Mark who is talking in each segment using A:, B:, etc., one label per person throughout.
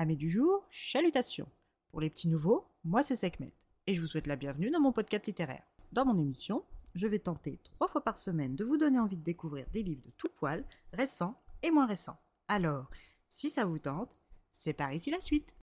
A: Amis du jour, chalutations. Pour les petits nouveaux, moi c'est Sekhmet et je vous souhaite la bienvenue dans mon podcast littéraire. Dans mon émission, je vais tenter trois fois par semaine de vous donner envie de découvrir des livres de tout poil, récents et moins récents. Alors, si ça vous tente, c'est par ici la suite.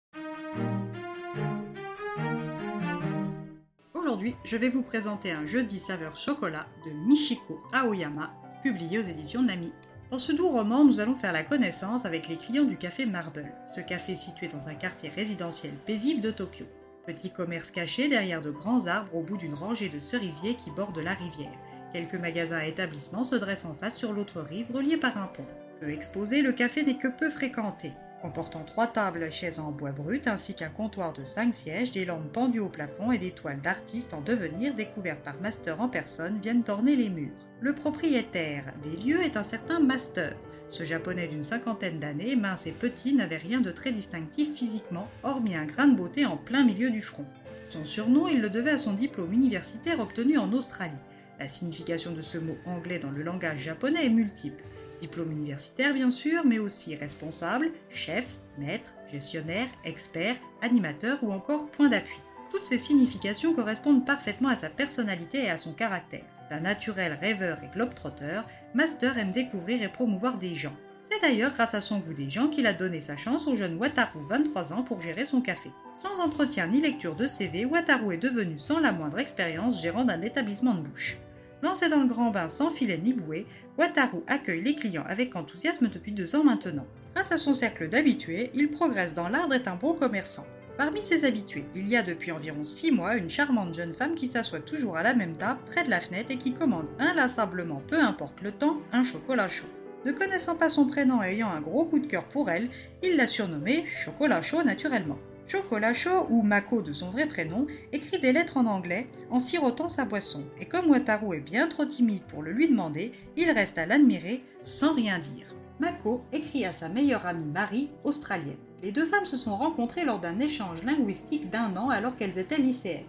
A: Aujourd'hui, je vais vous présenter un jeudi saveur chocolat de Michiko Aoyama, publié aux éditions Nami. Dans ce doux roman, nous allons faire la connaissance avec les clients du café Marble, ce café situé dans un quartier résidentiel paisible de Tokyo. Petit commerce caché derrière de grands arbres au bout d'une rangée de cerisiers qui bordent la rivière. Quelques magasins et établissements se dressent en face sur l'autre rive reliés par un pont. Peu exposé, le café n'est que peu fréquenté. Comportant trois tables et chaises en bois brut ainsi qu'un comptoir de cinq sièges, des lampes pendues au plafond et des toiles d'artistes en devenir découvertes par Master en personne viennent orner les murs. Le propriétaire des lieux est un certain Master. Ce japonais d'une cinquantaine d'années, mince et petit, n'avait rien de très distinctif physiquement, hormis un grain de beauté en plein milieu du front. Son surnom, il le devait à son diplôme universitaire obtenu en Australie. La signification de ce mot anglais dans le langage japonais est multiple. Diplôme universitaire bien sûr, mais aussi responsable, chef, maître, gestionnaire, expert, animateur ou encore point d'appui. Toutes ces significations correspondent parfaitement à sa personnalité et à son caractère. D'un naturel rêveur et globetrotter, Master aime découvrir et promouvoir des gens. C'est d'ailleurs grâce à son goût des gens qu'il a donné sa chance au jeune Wataru 23 ans pour gérer son café. Sans entretien ni lecture de CV, Wataru est devenu sans la moindre expérience gérant d'un établissement de bouche. Lancé dans le grand bain sans filet ni bouée, Wataru accueille les clients avec enthousiasme depuis deux ans maintenant. Grâce à son cercle d'habitués, il progresse dans l'art d'être un bon commerçant. Parmi ses habitués, il y a depuis environ six mois une charmante jeune femme qui s'assoit toujours à la même table près de la fenêtre et qui commande inlassablement, peu importe le temps, un chocolat chaud. Ne connaissant pas son prénom et ayant un gros coup de cœur pour elle, il l'a surnommée Chocolat chaud naturellement. Chocolat chaud, ou Mako de son vrai prénom, écrit des lettres en anglais en sirotant sa boisson, et comme Wataru est bien trop timide pour le lui demander, il reste à l'admirer sans rien dire. Mako écrit à sa meilleure amie Marie, australienne. Les deux femmes se sont rencontrées lors d'un échange linguistique d'un an alors qu'elles étaient lycéennes.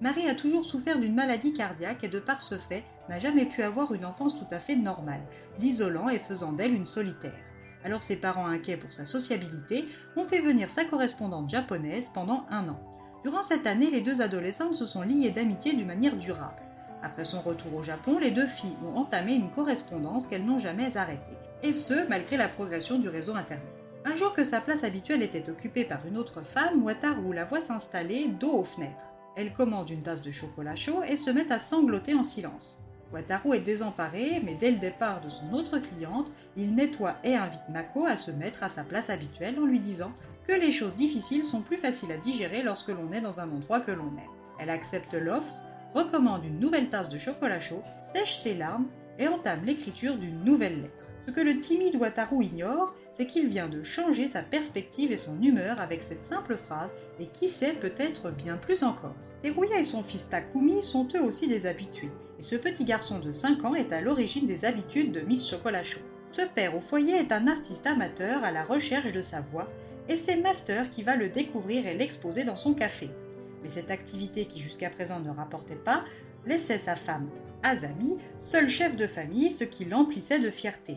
A: Marie a toujours souffert d'une maladie cardiaque et de par ce fait n'a jamais pu avoir une enfance tout à fait normale, l'isolant et faisant d'elle une solitaire. Alors ses parents inquiets pour sa sociabilité ont fait venir sa correspondante japonaise pendant un an. Durant cette année, les deux adolescentes se sont liées d'amitié d'une manière durable. Après son retour au Japon, les deux filles ont entamé une correspondance qu'elles n'ont jamais arrêtée, et ce, malgré la progression du réseau Internet. Un jour que sa place habituelle était occupée par une autre femme, Wataru la voit s'installer dos aux fenêtres. Elle commande une tasse de chocolat chaud et se met à sangloter en silence. Wataru est désemparé, mais dès le départ de son autre cliente, il nettoie et invite Mako à se mettre à sa place habituelle en lui disant que les choses difficiles sont plus faciles à digérer lorsque l'on est dans un endroit que l'on aime. Elle accepte l'offre, recommande une nouvelle tasse de chocolat chaud, sèche ses larmes et entame l'écriture d'une nouvelle lettre. Ce que le timide Wataru ignore, c'est qu'il vient de changer sa perspective et son humeur avec cette simple phrase, et qui sait peut-être bien plus encore. Teruya et son fils Takumi sont eux aussi des habitués, et ce petit garçon de 5 ans est à l'origine des habitudes de Miss Chocolat Chaud. Ce père au foyer est un artiste amateur à la recherche de sa voix, et c'est Master qui va le découvrir et l'exposer dans son café. Mais cette activité qui jusqu'à présent ne rapportait pas, laissait sa femme, Azami, seul chef de famille, ce qui l'emplissait de fierté.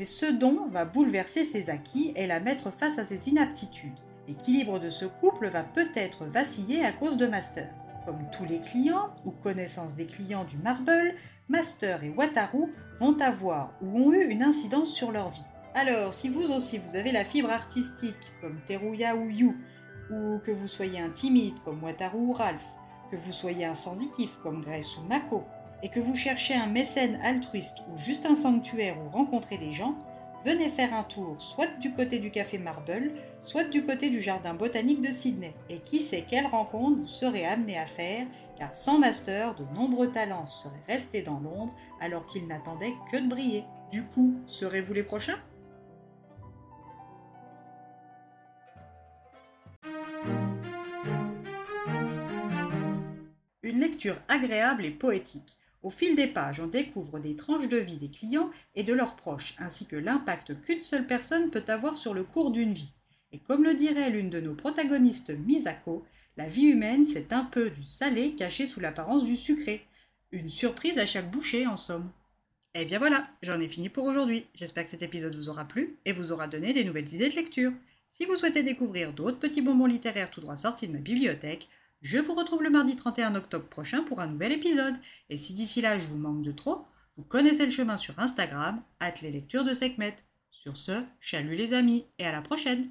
A: Mais ce don va bouleverser ses acquis et la mettre face à ses inaptitudes. L'équilibre de ce couple va peut-être vaciller à cause de Master. Comme tous les clients ou connaissances des clients du Marble, Master et Wataru vont avoir ou ont eu une incidence sur leur vie. Alors, si vous aussi vous avez la fibre artistique comme Teruya ou Yu, ou que vous soyez un timide comme Wataru ou Ralph, que vous soyez un sensitif comme Grace ou Mako, et que vous cherchez un mécène altruiste ou juste un sanctuaire où rencontrer des gens, venez faire un tour soit du côté du café Marble, soit du côté du jardin botanique de Sydney. Et qui sait quelle rencontre vous serez amené à faire, car sans master, de nombreux talents seraient restés dans l'ombre alors qu'ils n'attendaient que de briller. Du coup, serez-vous les prochains? Une lecture agréable et poétique. Au fil des pages, on découvre des tranches de vie des clients et de leurs proches, ainsi que l'impact qu'une seule personne peut avoir sur le cours d'une vie. Et comme le dirait l'une de nos protagonistes, Misako, la vie humaine, c'est un peu du salé caché sous l'apparence du sucré. Une surprise à chaque bouchée, en somme. Et bien voilà, j'en ai fini pour aujourd'hui. J'espère que cet épisode vous aura plu et vous aura donné des nouvelles idées de lecture. Si vous souhaitez découvrir d'autres petits bonbons littéraires tout droit sortis de ma bibliothèque, je vous retrouve le mardi 31 octobre prochain pour un nouvel épisode. Et si d'ici là je vous manque de trop, vous connaissez le chemin sur Instagram, at les lectures de Sekhmet. Sur ce, chalut les amis et à la prochaine